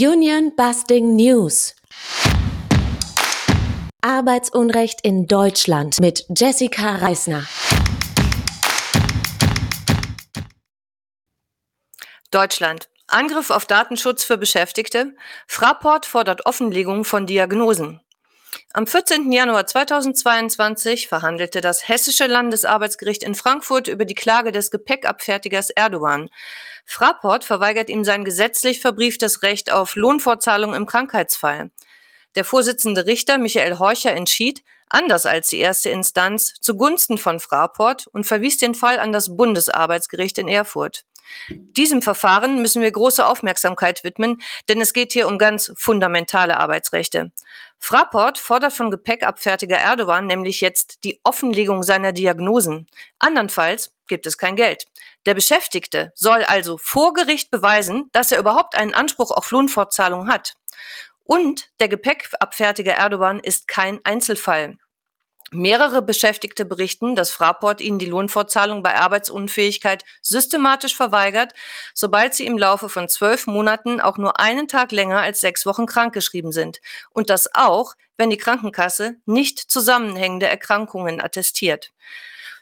Union Busting News. Arbeitsunrecht in Deutschland mit Jessica Reisner. Deutschland. Angriff auf Datenschutz für Beschäftigte. Fraport fordert Offenlegung von Diagnosen. Am 14. Januar 2022 verhandelte das Hessische Landesarbeitsgericht in Frankfurt über die Klage des Gepäckabfertigers Erdogan. Fraport verweigert ihm sein gesetzlich verbrieftes Recht auf Lohnfortzahlung im Krankheitsfall. Der Vorsitzende Richter Michael Horcher entschied, anders als die erste Instanz, zugunsten von Fraport und verwies den Fall an das Bundesarbeitsgericht in Erfurt. Diesem Verfahren müssen wir große Aufmerksamkeit widmen, denn es geht hier um ganz fundamentale Arbeitsrechte. Fraport fordert von Gepäckabfertiger Erdogan nämlich jetzt die Offenlegung seiner Diagnosen. Andernfalls gibt es kein Geld. Der Beschäftigte soll also vor Gericht beweisen, dass er überhaupt einen Anspruch auf Lohnfortzahlung hat. Und der Gepäckabfertiger Erdogan ist kein Einzelfall. Mehrere Beschäftigte berichten, dass Fraport ihnen die Lohnfortzahlung bei Arbeitsunfähigkeit systematisch verweigert, sobald sie im Laufe von zwölf Monaten auch nur einen Tag länger als sechs Wochen krankgeschrieben sind. Und das auch, wenn die Krankenkasse nicht zusammenhängende Erkrankungen attestiert.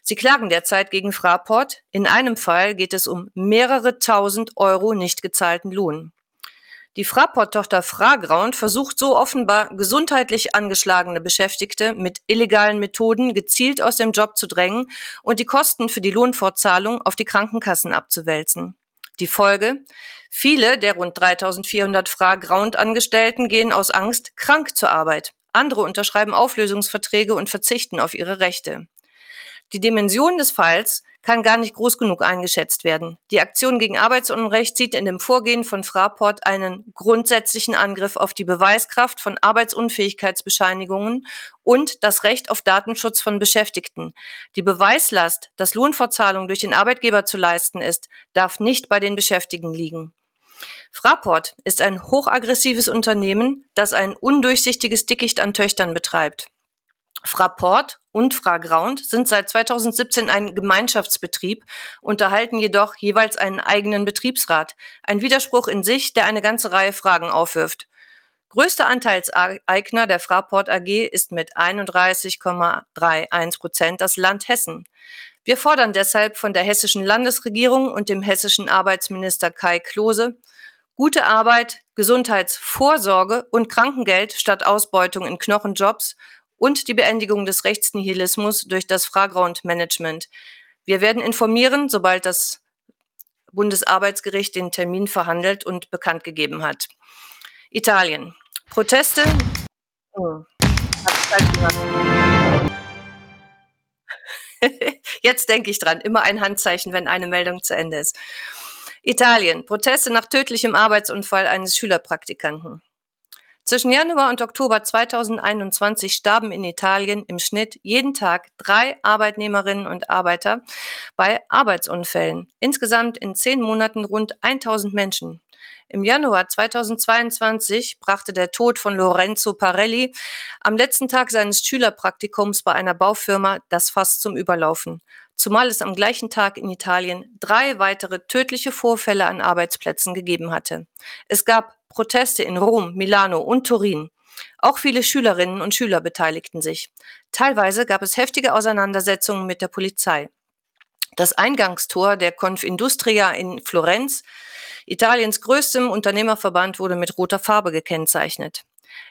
Sie klagen derzeit gegen Fraport. In einem Fall geht es um mehrere tausend Euro nicht gezahlten Lohn. Die Fraport-Tochter Fragraund versucht so offenbar gesundheitlich angeschlagene Beschäftigte mit illegalen Methoden gezielt aus dem Job zu drängen und die Kosten für die Lohnfortzahlung auf die Krankenkassen abzuwälzen. Die Folge? Viele der rund 3400 Fragraund-Angestellten gehen aus Angst krank zur Arbeit. Andere unterschreiben Auflösungsverträge und verzichten auf ihre Rechte. Die Dimension des Falls kann gar nicht groß genug eingeschätzt werden. Die Aktion gegen Arbeitsunrecht sieht in dem Vorgehen von Fraport einen grundsätzlichen Angriff auf die Beweiskraft von Arbeitsunfähigkeitsbescheinigungen und das Recht auf Datenschutz von Beschäftigten. Die Beweislast, dass Lohnfortzahlung durch den Arbeitgeber zu leisten ist, darf nicht bei den Beschäftigten liegen. Fraport ist ein hochaggressives Unternehmen, das ein undurchsichtiges Dickicht an Töchtern betreibt. Fraport und Fragraunt sind seit 2017 ein Gemeinschaftsbetrieb, unterhalten jedoch jeweils einen eigenen Betriebsrat. Ein Widerspruch in sich, der eine ganze Reihe Fragen aufwirft. Größter Anteilseigner der Fraport AG ist mit 31,31 Prozent das Land Hessen. Wir fordern deshalb von der hessischen Landesregierung und dem hessischen Arbeitsminister Kai Klose gute Arbeit, Gesundheitsvorsorge und Krankengeld statt Ausbeutung in Knochenjobs und die Beendigung des Rechtsnihilismus durch das Fraground-Management. Wir werden informieren, sobald das Bundesarbeitsgericht den Termin verhandelt und bekannt gegeben hat. Italien. Proteste. Jetzt denke ich dran, immer ein Handzeichen, wenn eine Meldung zu Ende ist. Italien. Proteste nach tödlichem Arbeitsunfall eines Schülerpraktikanten. Zwischen Januar und Oktober 2021 starben in Italien im Schnitt jeden Tag drei Arbeitnehmerinnen und Arbeiter bei Arbeitsunfällen. Insgesamt in zehn Monaten rund 1000 Menschen. Im Januar 2022 brachte der Tod von Lorenzo Parelli am letzten Tag seines Schülerpraktikums bei einer Baufirma das Fass zum Überlaufen. Zumal es am gleichen Tag in Italien drei weitere tödliche Vorfälle an Arbeitsplätzen gegeben hatte. Es gab Proteste in Rom, Milano und Turin. Auch viele Schülerinnen und Schüler beteiligten sich. Teilweise gab es heftige Auseinandersetzungen mit der Polizei. Das Eingangstor der Confindustria in Florenz, Italiens größtem Unternehmerverband, wurde mit roter Farbe gekennzeichnet.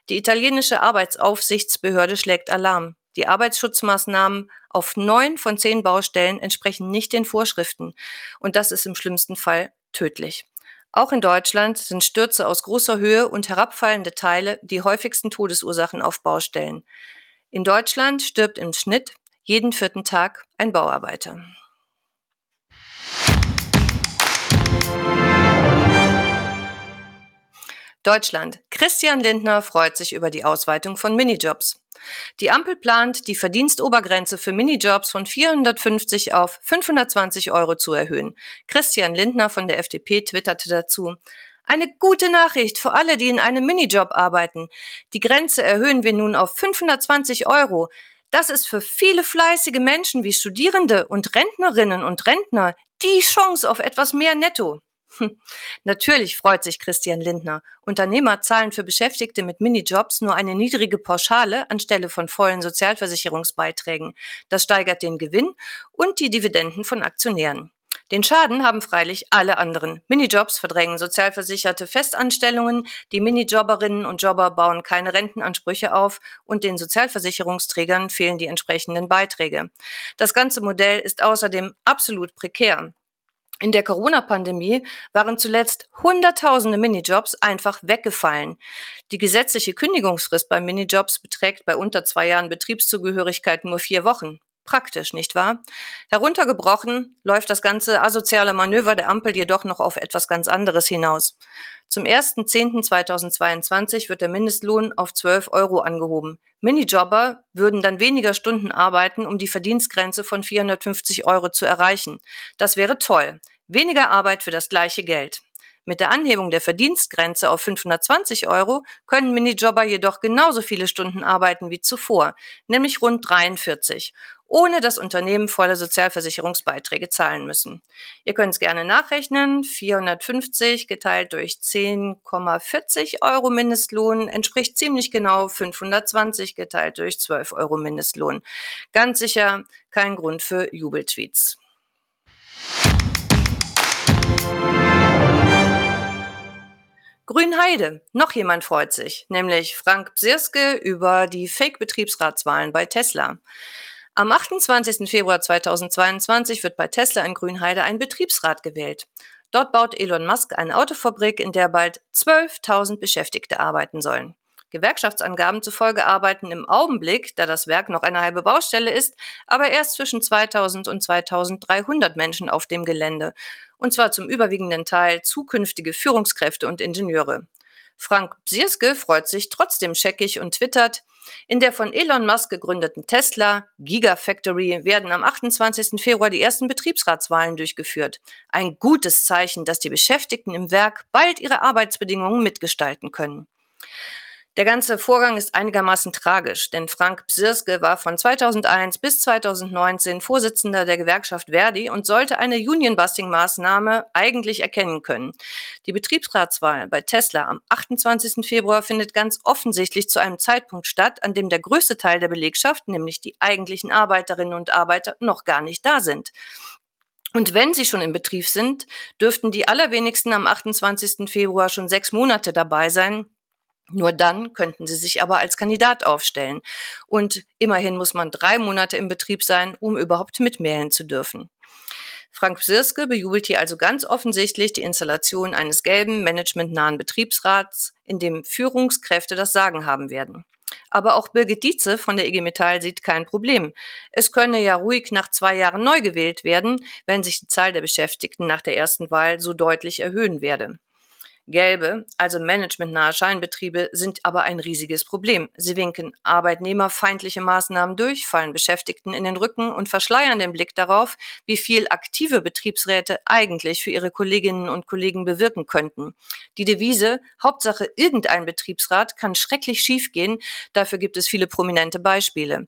Die italienische Arbeitsaufsichtsbehörde schlägt Alarm. Die Arbeitsschutzmaßnahmen auf neun von zehn Baustellen entsprechen nicht den Vorschriften. Und das ist im schlimmsten Fall tödlich. Auch in Deutschland sind Stürze aus großer Höhe und herabfallende Teile die häufigsten Todesursachen auf Baustellen. In Deutschland stirbt im Schnitt jeden vierten Tag ein Bauarbeiter. Deutschland. Christian Lindner freut sich über die Ausweitung von Minijobs. Die Ampel plant, die Verdienstobergrenze für Minijobs von 450 auf 520 Euro zu erhöhen. Christian Lindner von der FDP twitterte dazu. Eine gute Nachricht für alle, die in einem Minijob arbeiten. Die Grenze erhöhen wir nun auf 520 Euro. Das ist für viele fleißige Menschen wie Studierende und Rentnerinnen und Rentner die Chance auf etwas mehr Netto. Hm. Natürlich freut sich Christian Lindner. Unternehmer zahlen für Beschäftigte mit Minijobs nur eine niedrige Pauschale anstelle von vollen Sozialversicherungsbeiträgen. Das steigert den Gewinn und die Dividenden von Aktionären. Den Schaden haben freilich alle anderen. Minijobs verdrängen sozialversicherte Festanstellungen, die Minijobberinnen und Jobber bauen keine Rentenansprüche auf und den Sozialversicherungsträgern fehlen die entsprechenden Beiträge. Das ganze Modell ist außerdem absolut prekär. In der Corona-Pandemie waren zuletzt Hunderttausende Minijobs einfach weggefallen. Die gesetzliche Kündigungsfrist bei Minijobs beträgt bei unter zwei Jahren Betriebszugehörigkeit nur vier Wochen. Praktisch, nicht wahr? Heruntergebrochen läuft das ganze asoziale Manöver der Ampel jedoch noch auf etwas ganz anderes hinaus. Zum 1.10.2022 wird der Mindestlohn auf 12 Euro angehoben. Minijobber würden dann weniger Stunden arbeiten, um die Verdienstgrenze von 450 Euro zu erreichen. Das wäre toll. Weniger Arbeit für das gleiche Geld. Mit der Anhebung der Verdienstgrenze auf 520 Euro können Minijobber jedoch genauso viele Stunden arbeiten wie zuvor, nämlich rund 43 ohne dass Unternehmen volle Sozialversicherungsbeiträge zahlen müssen. Ihr könnt es gerne nachrechnen. 450 geteilt durch 10,40 Euro Mindestlohn entspricht ziemlich genau 520 geteilt durch 12 Euro Mindestlohn. Ganz sicher kein Grund für Jubeltweets. Grünheide. Noch jemand freut sich, nämlich Frank Bsirske über die Fake-Betriebsratswahlen bei Tesla. Am 28. Februar 2022 wird bei Tesla in Grünheide ein Betriebsrat gewählt. Dort baut Elon Musk eine Autofabrik, in der bald 12.000 Beschäftigte arbeiten sollen. Gewerkschaftsangaben zufolge arbeiten im Augenblick, da das Werk noch eine halbe Baustelle ist, aber erst zwischen 2000 und 2300 Menschen auf dem Gelände. Und zwar zum überwiegenden Teil zukünftige Führungskräfte und Ingenieure. Frank Bsierske freut sich trotzdem scheckig und twittert, in der von Elon Musk gegründeten Tesla Gigafactory werden am 28. Februar die ersten Betriebsratswahlen durchgeführt. Ein gutes Zeichen, dass die Beschäftigten im Werk bald ihre Arbeitsbedingungen mitgestalten können. Der ganze Vorgang ist einigermaßen tragisch, denn Frank Psirske war von 2001 bis 2019 Vorsitzender der Gewerkschaft Verdi und sollte eine Union-Busting-Maßnahme eigentlich erkennen können. Die Betriebsratswahl bei Tesla am 28. Februar findet ganz offensichtlich zu einem Zeitpunkt statt, an dem der größte Teil der Belegschaft, nämlich die eigentlichen Arbeiterinnen und Arbeiter, noch gar nicht da sind. Und wenn sie schon im Betrieb sind, dürften die allerwenigsten am 28. Februar schon sechs Monate dabei sein, nur dann könnten sie sich aber als Kandidat aufstellen. Und immerhin muss man drei Monate im Betrieb sein, um überhaupt mitmailen zu dürfen. Frank Sirske bejubelt hier also ganz offensichtlich die Installation eines gelben, managementnahen Betriebsrats, in dem Führungskräfte das Sagen haben werden. Aber auch Birgit Dietze von der IG Metall sieht kein Problem. Es könne ja ruhig nach zwei Jahren neu gewählt werden, wenn sich die Zahl der Beschäftigten nach der ersten Wahl so deutlich erhöhen werde. Gelbe, also managementnahe Scheinbetriebe, sind aber ein riesiges Problem. Sie winken arbeitnehmerfeindliche Maßnahmen durch, fallen Beschäftigten in den Rücken und verschleiern den Blick darauf, wie viel aktive Betriebsräte eigentlich für ihre Kolleginnen und Kollegen bewirken könnten. Die Devise Hauptsache irgendein Betriebsrat kann schrecklich schiefgehen, dafür gibt es viele prominente Beispiele.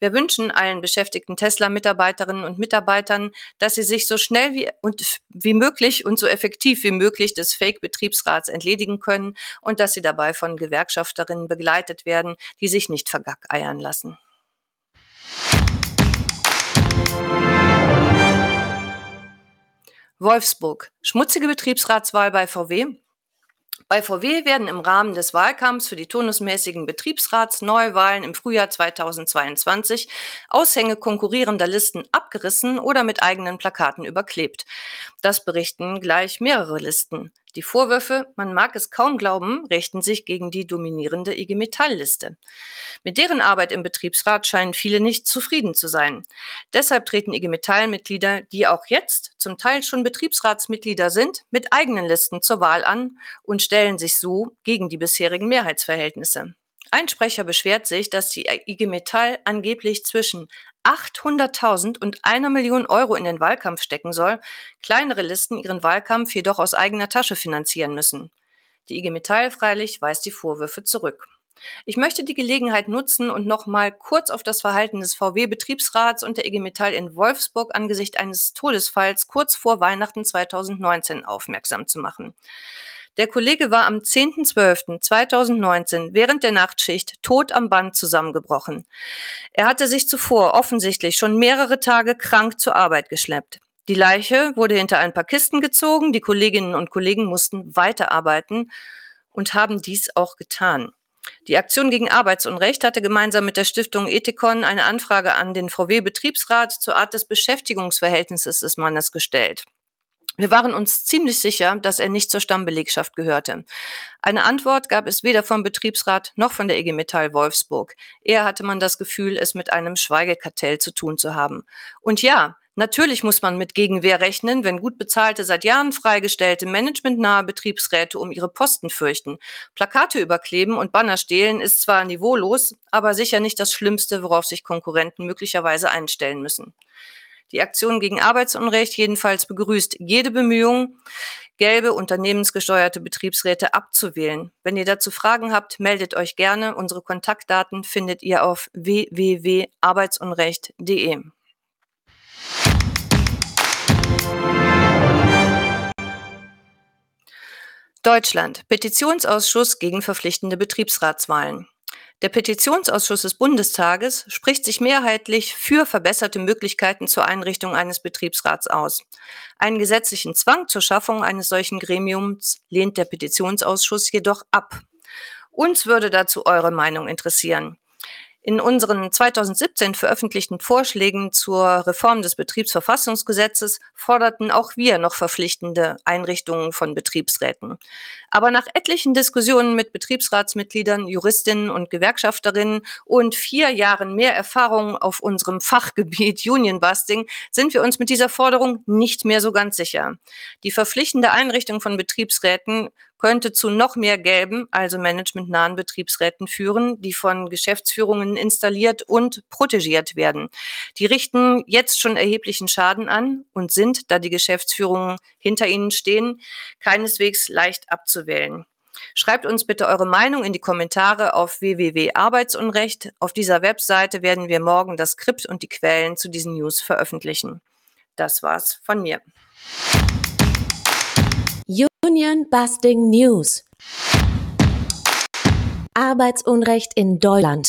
Wir wünschen allen beschäftigten Tesla-Mitarbeiterinnen und Mitarbeitern, dass sie sich so schnell wie, und, wie möglich und so effektiv wie möglich des Fake-Betriebs Betriebsrats entledigen können und dass sie dabei von Gewerkschafterinnen begleitet werden, die sich nicht vergackeiern lassen. Wolfsburg. Schmutzige Betriebsratswahl bei VW. Bei VW werden im Rahmen des Wahlkampfs für die turnusmäßigen Betriebsratsneuwahlen im Frühjahr 2022 Aushänge konkurrierender Listen abgerissen oder mit eigenen Plakaten überklebt. Das berichten gleich mehrere Listen. Die Vorwürfe, man mag es kaum glauben, richten sich gegen die dominierende IG Metall-Liste. Mit deren Arbeit im Betriebsrat scheinen viele nicht zufrieden zu sein. Deshalb treten IG Metall-Mitglieder, die auch jetzt zum Teil schon Betriebsratsmitglieder sind, mit eigenen Listen zur Wahl an und stellen sich so gegen die bisherigen Mehrheitsverhältnisse. Ein Sprecher beschwert sich, dass die IG Metall angeblich zwischen 800.000 und einer Million Euro in den Wahlkampf stecken soll, kleinere Listen ihren Wahlkampf jedoch aus eigener Tasche finanzieren müssen. Die IG Metall freilich weist die Vorwürfe zurück. Ich möchte die Gelegenheit nutzen und noch mal kurz auf das Verhalten des VW-Betriebsrats und der IG Metall in Wolfsburg angesichts eines Todesfalls kurz vor Weihnachten 2019 aufmerksam zu machen. Der Kollege war am 10.12.2019 während der Nachtschicht tot am Band zusammengebrochen. Er hatte sich zuvor offensichtlich schon mehrere Tage krank zur Arbeit geschleppt. Die Leiche wurde hinter ein paar Kisten gezogen, die Kolleginnen und Kollegen mussten weiterarbeiten und haben dies auch getan. Die Aktion gegen Arbeitsunrecht hatte gemeinsam mit der Stiftung Ethikon eine Anfrage an den VW-Betriebsrat zur Art des Beschäftigungsverhältnisses des Mannes gestellt. Wir waren uns ziemlich sicher, dass er nicht zur Stammbelegschaft gehörte. Eine Antwort gab es weder vom Betriebsrat noch von der IG Metall Wolfsburg. Eher hatte man das Gefühl, es mit einem Schweigekartell zu tun zu haben. Und ja, Natürlich muss man mit Gegenwehr rechnen, wenn gut bezahlte, seit Jahren freigestellte, managementnahe Betriebsräte um ihre Posten fürchten. Plakate überkleben und Banner stehlen ist zwar niveaulos, aber sicher nicht das Schlimmste, worauf sich Konkurrenten möglicherweise einstellen müssen. Die Aktion gegen Arbeitsunrecht jedenfalls begrüßt jede Bemühung, gelbe unternehmensgesteuerte Betriebsräte abzuwählen. Wenn ihr dazu Fragen habt, meldet euch gerne. Unsere Kontaktdaten findet ihr auf www.arbeitsunrecht.de. Deutschland. Petitionsausschuss gegen verpflichtende Betriebsratswahlen. Der Petitionsausschuss des Bundestages spricht sich mehrheitlich für verbesserte Möglichkeiten zur Einrichtung eines Betriebsrats aus. Einen gesetzlichen Zwang zur Schaffung eines solchen Gremiums lehnt der Petitionsausschuss jedoch ab. Uns würde dazu eure Meinung interessieren. In unseren 2017 veröffentlichten Vorschlägen zur Reform des Betriebsverfassungsgesetzes forderten auch wir noch verpflichtende Einrichtungen von Betriebsräten. Aber nach etlichen Diskussionen mit Betriebsratsmitgliedern, Juristinnen und Gewerkschafterinnen und vier Jahren mehr Erfahrung auf unserem Fachgebiet Unionbusting sind wir uns mit dieser Forderung nicht mehr so ganz sicher. Die verpflichtende Einrichtung von Betriebsräten könnte zu noch mehr gelben, also managementnahen Betriebsräten führen, die von Geschäftsführungen installiert und protegiert werden. Die richten jetzt schon erheblichen Schaden an und sind, da die Geschäftsführungen hinter ihnen stehen, keineswegs leicht abzuwählen. Schreibt uns bitte eure Meinung in die Kommentare auf www.arbeitsunrecht. Auf dieser Webseite werden wir morgen das Skript und die Quellen zu diesen News veröffentlichen. Das war's von mir. Union Busting News. Arbeitsunrecht in Deutschland.